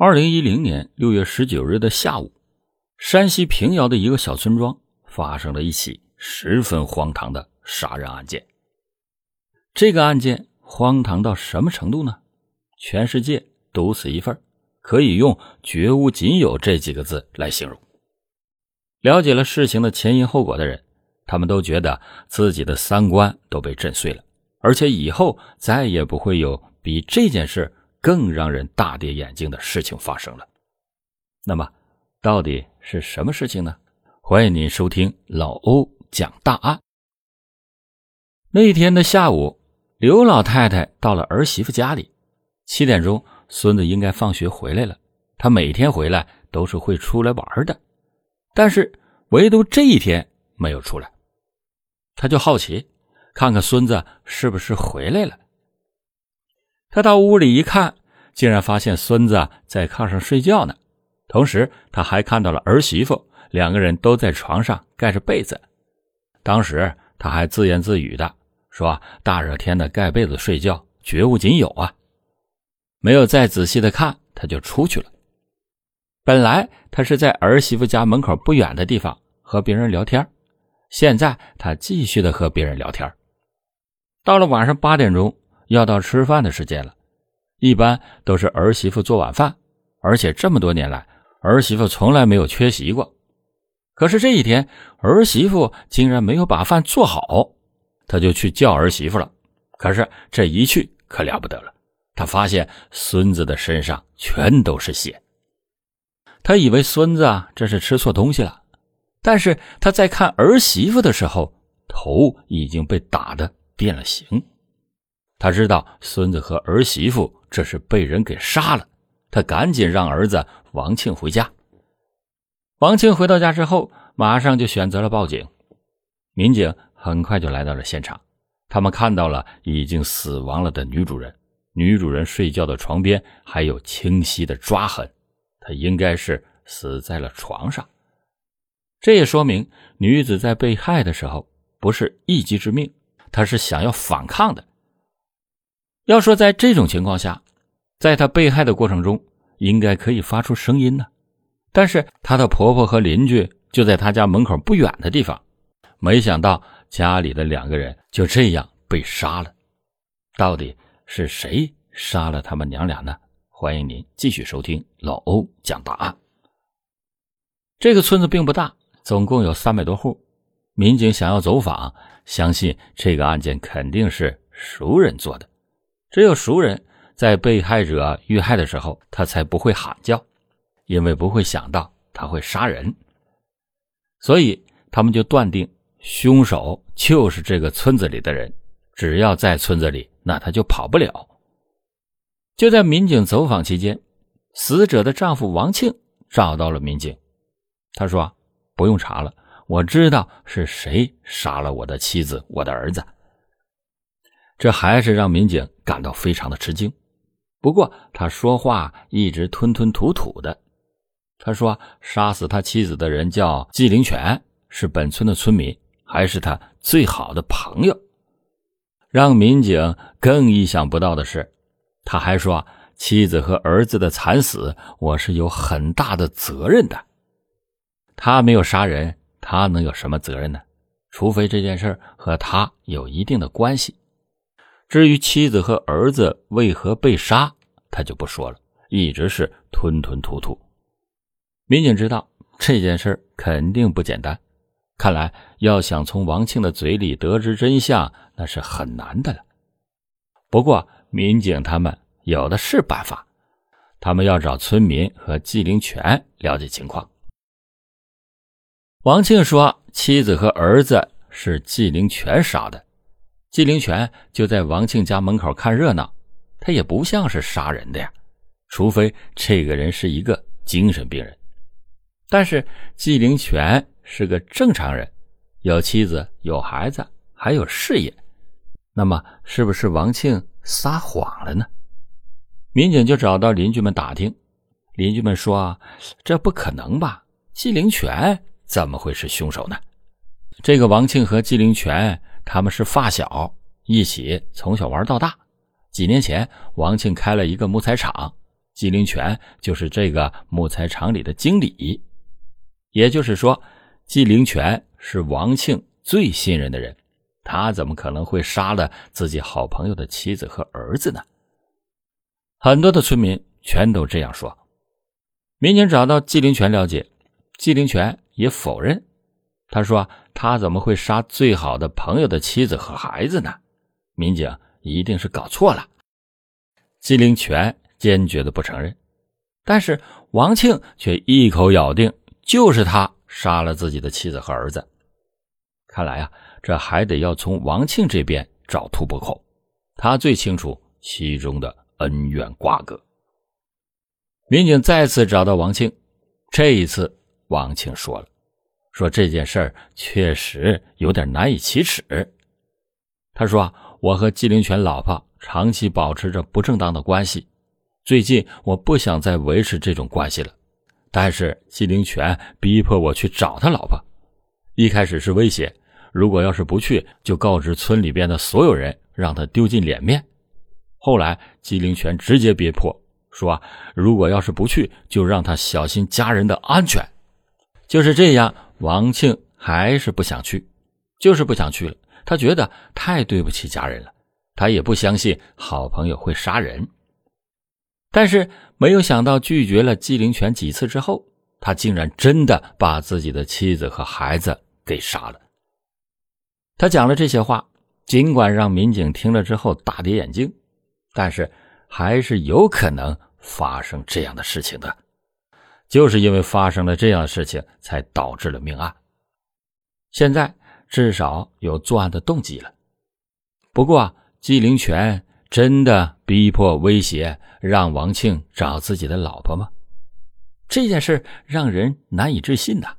二零一零年六月十九日的下午，山西平遥的一个小村庄发生了一起十分荒唐的杀人案件。这个案件荒唐到什么程度呢？全世界独此一份，可以用“绝无仅有”这几个字来形容。了解了事情的前因后果的人，他们都觉得自己的三观都被震碎了，而且以后再也不会有比这件事。更让人大跌眼镜的事情发生了，那么到底是什么事情呢？欢迎您收听老欧讲大案。那天的下午，刘老太太到了儿媳妇家里，七点钟，孙子应该放学回来了。他每天回来都是会出来玩的，但是唯独这一天没有出来，他就好奇，看看孙子是不是回来了。他到屋里一看，竟然发现孙子在炕上睡觉呢。同时，他还看到了儿媳妇，两个人都在床上盖着被子。当时他还自言自语的说：“大热天的盖被子睡觉，绝无仅有啊！”没有再仔细的看，他就出去了。本来他是在儿媳妇家门口不远的地方和别人聊天，现在他继续的和别人聊天。到了晚上八点钟。要到吃饭的时间了，一般都是儿媳妇做晚饭，而且这么多年来，儿媳妇从来没有缺席过。可是这一天，儿媳妇竟然没有把饭做好，他就去叫儿媳妇了。可是这一去可了不得了，他发现孙子的身上全都是血。他以为孙子啊这是吃错东西了，但是他在看儿媳妇的时候，头已经被打的变了形。他知道孙子和儿媳妇这是被人给杀了，他赶紧让儿子王庆回家。王庆回到家之后，马上就选择了报警。民警很快就来到了现场，他们看到了已经死亡了的女主人，女主人睡觉的床边还有清晰的抓痕，她应该是死在了床上。这也说明女子在被害的时候不是一击致命，她是想要反抗的。要说在这种情况下，在她被害的过程中，应该可以发出声音呢。但是她的婆婆和邻居就在她家门口不远的地方，没想到家里的两个人就这样被杀了。到底是谁杀了他们娘俩呢？欢迎您继续收听老欧讲答案。这个村子并不大，总共有三百多户。民警想要走访，相信这个案件肯定是熟人做的。只有熟人在被害者遇害的时候，他才不会喊叫，因为不会想到他会杀人，所以他们就断定凶手就是这个村子里的人。只要在村子里，那他就跑不了。就在民警走访期间，死者的丈夫王庆找到了民警，他说：“不用查了，我知道是谁杀了我的妻子，我的儿子。”这还是让民警感到非常的吃惊。不过他说话一直吞吞吐吐的。他说：“杀死他妻子的人叫纪灵泉，是本村的村民，还是他最好的朋友。”让民警更意想不到的是，他还说：“妻子和儿子的惨死，我是有很大的责任的。他没有杀人，他能有什么责任呢？除非这件事和他有一定的关系。”至于妻子和儿子为何被杀，他就不说了，一直是吞吞吐吐。民警知道这件事肯定不简单，看来要想从王庆的嘴里得知真相，那是很难的了。不过，民警他们有的是办法，他们要找村民和纪灵泉了解情况。王庆说，妻子和儿子是纪灵泉杀的。纪灵泉就在王庆家门口看热闹，他也不像是杀人的呀，除非这个人是一个精神病人。但是纪灵泉是个正常人，有妻子有孩子还有事业，那么是不是王庆撒谎了呢？民警就找到邻居们打听，邻居们说：“啊这不可能吧？纪灵泉怎么会是凶手呢？”这个王庆和纪灵泉。他们是发小，一起从小玩到大。几年前，王庆开了一个木材厂，纪灵泉就是这个木材厂里的经理，也就是说，纪灵泉是王庆最信任的人，他怎么可能会杀了自己好朋友的妻子和儿子呢？很多的村民全都这样说。民警找到纪灵泉了解，纪灵泉也否认，他说他怎么会杀最好的朋友的妻子和孩子呢？民警一定是搞错了。季灵泉。坚决的不承认，但是王庆却一口咬定就是他杀了自己的妻子和儿子。看来啊，这还得要从王庆这边找突破口，他最清楚其中的恩怨瓜葛。民警再次找到王庆，这一次王庆说了，说这件事儿确实有点难以启齿。他说：“我和纪灵泉老婆长期保持着不正当的关系。”最近我不想再维持这种关系了，但是纪灵泉逼迫我去找他老婆。一开始是威胁，如果要是不去，就告知村里边的所有人，让他丢尽脸面。后来纪灵泉直接逼迫说，如果要是不去，就让他小心家人的安全。就是这样，王庆还是不想去，就是不想去了。他觉得太对不起家人了，他也不相信好朋友会杀人。但是没有想到，拒绝了纪灵泉几次之后，他竟然真的把自己的妻子和孩子给杀了。他讲了这些话，尽管让民警听了之后大跌眼镜，但是还是有可能发生这样的事情的。就是因为发生了这样的事情，才导致了命案。现在至少有作案的动机了。不过纪灵泉。真的逼迫威胁让王庆找自己的老婆吗？这件事让人难以置信呐！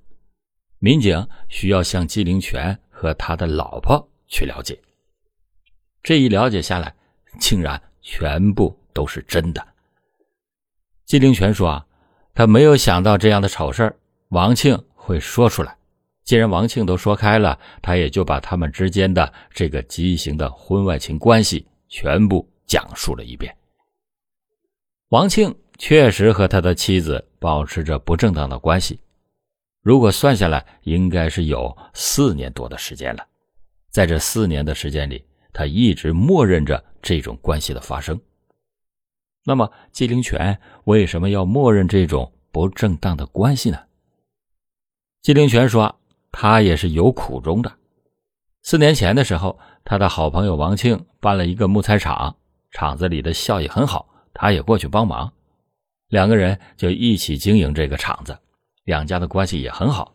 民警需要向纪灵泉和他的老婆去了解。这一了解下来，竟然全部都是真的。纪灵泉说：“啊，他没有想到这样的丑事王庆会说出来。既然王庆都说开了，他也就把他们之间的这个畸形的婚外情关系。”全部讲述了一遍。王庆确实和他的妻子保持着不正当的关系，如果算下来，应该是有四年多的时间了。在这四年的时间里，他一直默认着这种关系的发生。那么，季灵泉为什么要默认这种不正当的关系呢？季灵泉说，他也是有苦衷的。四年前的时候，他的好朋友王庆办了一个木材厂，厂子里的效益很好，他也过去帮忙，两个人就一起经营这个厂子，两家的关系也很好。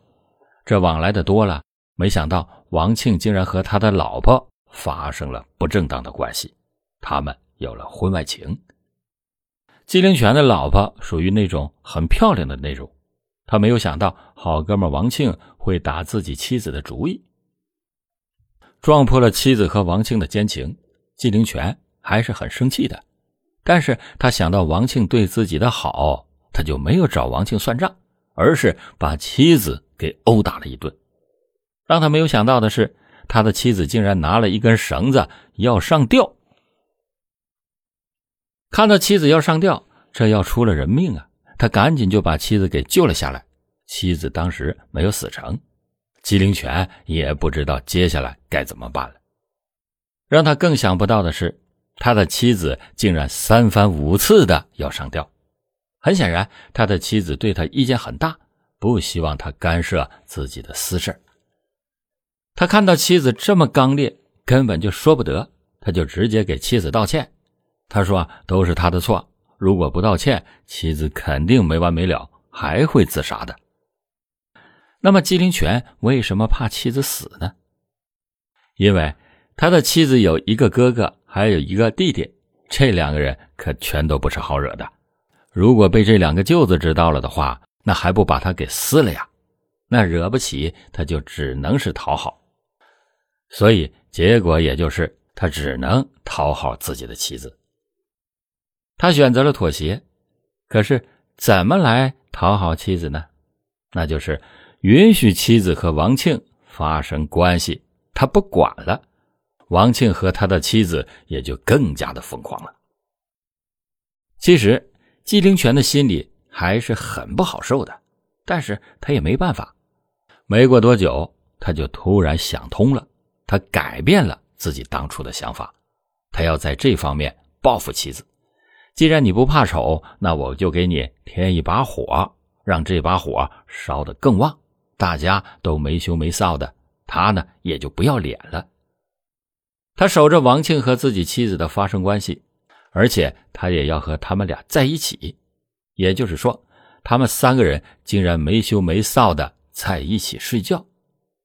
这往来的多了，没想到王庆竟然和他的老婆发生了不正当的关系，他们有了婚外情。纪灵泉的老婆属于那种很漂亮的那种，他没有想到好哥们王庆会打自己妻子的主意。撞破了妻子和王庆的奸情，纪灵泉还是很生气的。但是他想到王庆对自己的好，他就没有找王庆算账，而是把妻子给殴打了一顿。让他没有想到的是，他的妻子竟然拿了一根绳子要上吊。看到妻子要上吊，这要出了人命啊！他赶紧就把妻子给救了下来。妻子当时没有死成。纪灵泉也不知道接下来该怎么办了。让他更想不到的是，他的妻子竟然三番五次的要上吊。很显然，他的妻子对他意见很大，不希望他干涉自己的私事他看到妻子这么刚烈，根本就说不得，他就直接给妻子道歉。他说：“都是他的错，如果不道歉，妻子肯定没完没了，还会自杀的。”那么纪灵泉为什么怕妻子死呢？因为他的妻子有一个哥哥，还有一个弟弟，这两个人可全都不是好惹的。如果被这两个舅子知道了的话，那还不把他给撕了呀？那惹不起，他就只能是讨好。所以结果也就是他只能讨好自己的妻子。他选择了妥协，可是怎么来讨好妻子呢？那就是。允许妻子和王庆发生关系，他不管了，王庆和他的妻子也就更加的疯狂了。其实，季灵泉的心里还是很不好受的，但是他也没办法。没过多久，他就突然想通了，他改变了自己当初的想法，他要在这方面报复妻子。既然你不怕丑，那我就给你添一把火，让这把火烧得更旺，大家都没羞没臊的，他呢也就不要脸了。他守着王庆和自己妻子的发生关系，而且他也要和他们俩在一起，也就是说，他们三个人竟然没羞没臊的在一起睡觉，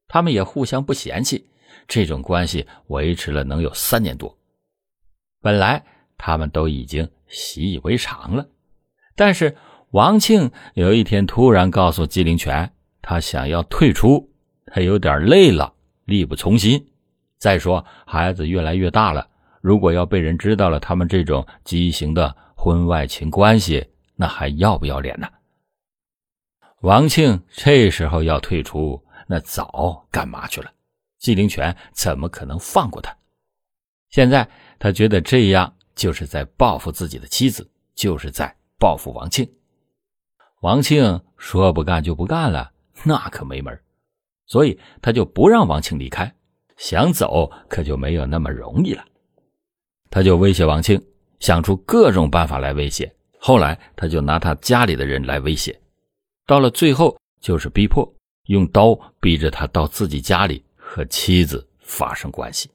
他们也互相不嫌弃，这种关系维持了能有三年多。本来他们都已经。习以为常了，但是王庆有一天突然告诉纪灵泉，他想要退出，他有点累了，力不从心。再说孩子越来越大了，如果要被人知道了他们这种畸形的婚外情关系，那还要不要脸呢？王庆这时候要退出，那早干嘛去了？纪灵泉怎么可能放过他？现在他觉得这样。就是在报复自己的妻子，就是在报复王庆。王庆说不干就不干了，那可没门所以他就不让王庆离开，想走可就没有那么容易了。他就威胁王庆，想出各种办法来威胁。后来他就拿他家里的人来威胁，到了最后就是逼迫，用刀逼着他到自己家里和妻子发生关系。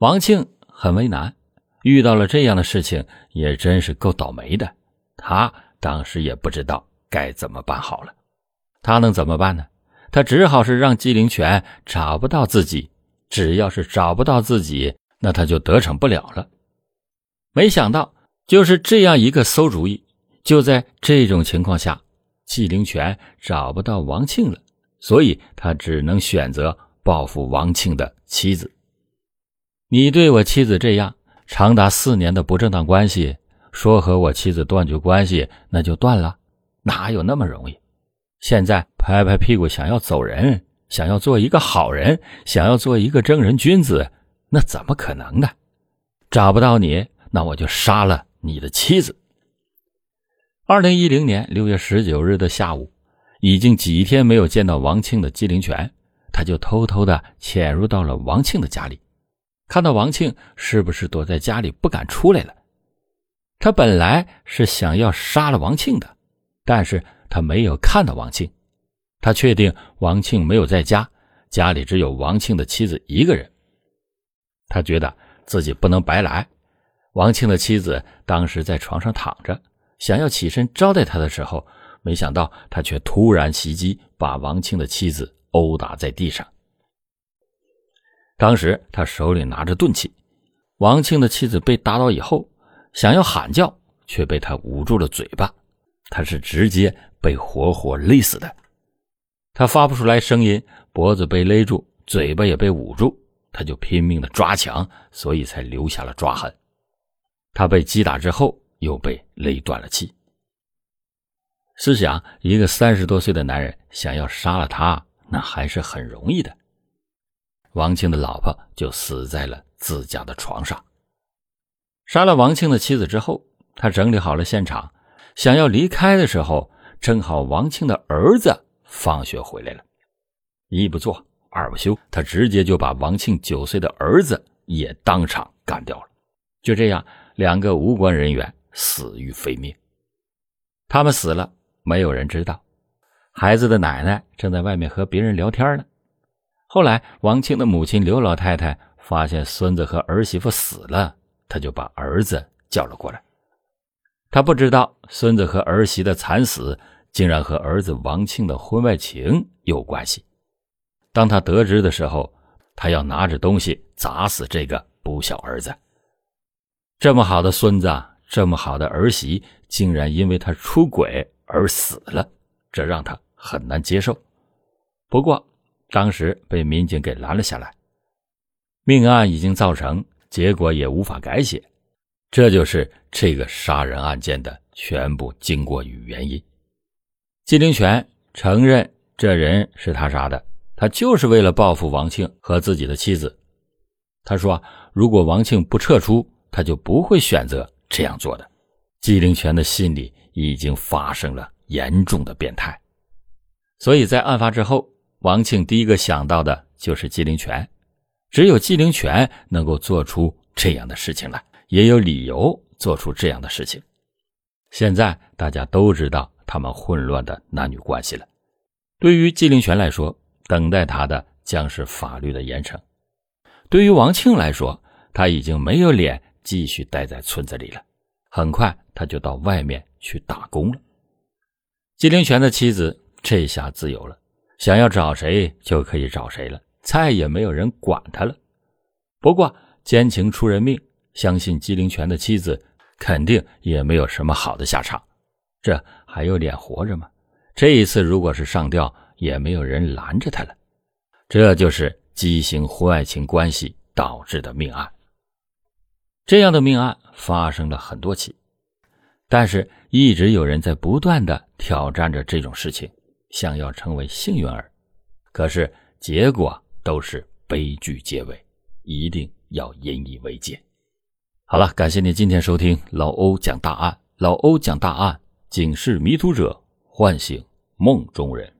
王庆很为难。遇到了这样的事情，也真是够倒霉的。他当时也不知道该怎么办好了。他能怎么办呢？他只好是让纪灵泉找不到自己。只要是找不到自己，那他就得逞不了了。没想到，就是这样一个馊主意。就在这种情况下，纪灵泉找不到王庆了，所以他只能选择报复王庆的妻子。你对我妻子这样。长达四年的不正当关系，说和我妻子断绝关系，那就断了，哪有那么容易？现在拍拍屁股想要走人，想要做一个好人，想要做一个正人君子，那怎么可能呢？找不到你，那我就杀了你的妻子。二零一零年六月十九日的下午，已经几天没有见到王庆的纪灵泉，他就偷偷的潜入到了王庆的家里。看到王庆是不是躲在家里不敢出来了？他本来是想要杀了王庆的，但是他没有看到王庆，他确定王庆没有在家，家里只有王庆的妻子一个人。他觉得自己不能白来。王庆的妻子当时在床上躺着，想要起身招待他的时候，没想到他却突然袭击，把王庆的妻子殴打在地上。当时他手里拿着钝器，王庆的妻子被打倒以后，想要喊叫，却被他捂住了嘴巴，他是直接被活活勒死的。他发不出来声音，脖子被勒住，嘴巴也被捂住，他就拼命的抓墙，所以才留下了抓痕。他被击打之后，又被勒断了气。试想，一个三十多岁的男人想要杀了他，那还是很容易的。王庆的老婆就死在了自家的床上。杀了王庆的妻子之后，他整理好了现场，想要离开的时候，正好王庆的儿子放学回来了。一不做二不休，他直接就把王庆九岁的儿子也当场干掉了。就这样，两个无关人员死于非命。他们死了，没有人知道。孩子的奶奶正在外面和别人聊天呢。后来，王庆的母亲刘老太太发现孙子和儿媳妇死了，她就把儿子叫了过来。她不知道孙子和儿媳的惨死竟然和儿子王庆的婚外情有关系。当他得知的时候，他要拿着东西砸死这个不孝儿子。这么好的孙子，这么好的儿媳，竟然因为他出轨而死了，这让他很难接受。不过，当时被民警给拦了下来，命案已经造成，结果也无法改写，这就是这个杀人案件的全部经过与原因。季灵泉承认这人是他杀的，他就是为了报复王庆和自己的妻子。他说：“如果王庆不撤出，他就不会选择这样做的。”纪灵泉的心里已经发生了严重的变态，所以在案发之后，王庆第一个想到的就是纪灵泉，只有纪灵泉能够做出这样的事情来，也有理由做出这样的事情。现在大家都知道他们混乱的男女关系了，对于纪灵泉来说，等待他的将是法律的严惩；对于王庆来说，他已经没有脸继续待在村子里了，很快他就到外面去打工了。纪灵泉的妻子这下自由了，想要找谁就可以找谁了，再也没有人管他了。不过奸情出人命，相信姬灵泉的妻子。肯定也没有什么好的下场，这还有脸活着吗？这一次如果是上吊，也没有人拦着他了。这就是畸形婚外情关系导致的命案。这样的命案发生了很多起，但是一直有人在不断的挑战着这种事情，想要成为幸运儿，可是结果都是悲剧结尾，一定要引以为戒。好了，感谢您今天收听老欧讲大案。老欧讲大案，警示迷途者，唤醒梦中人。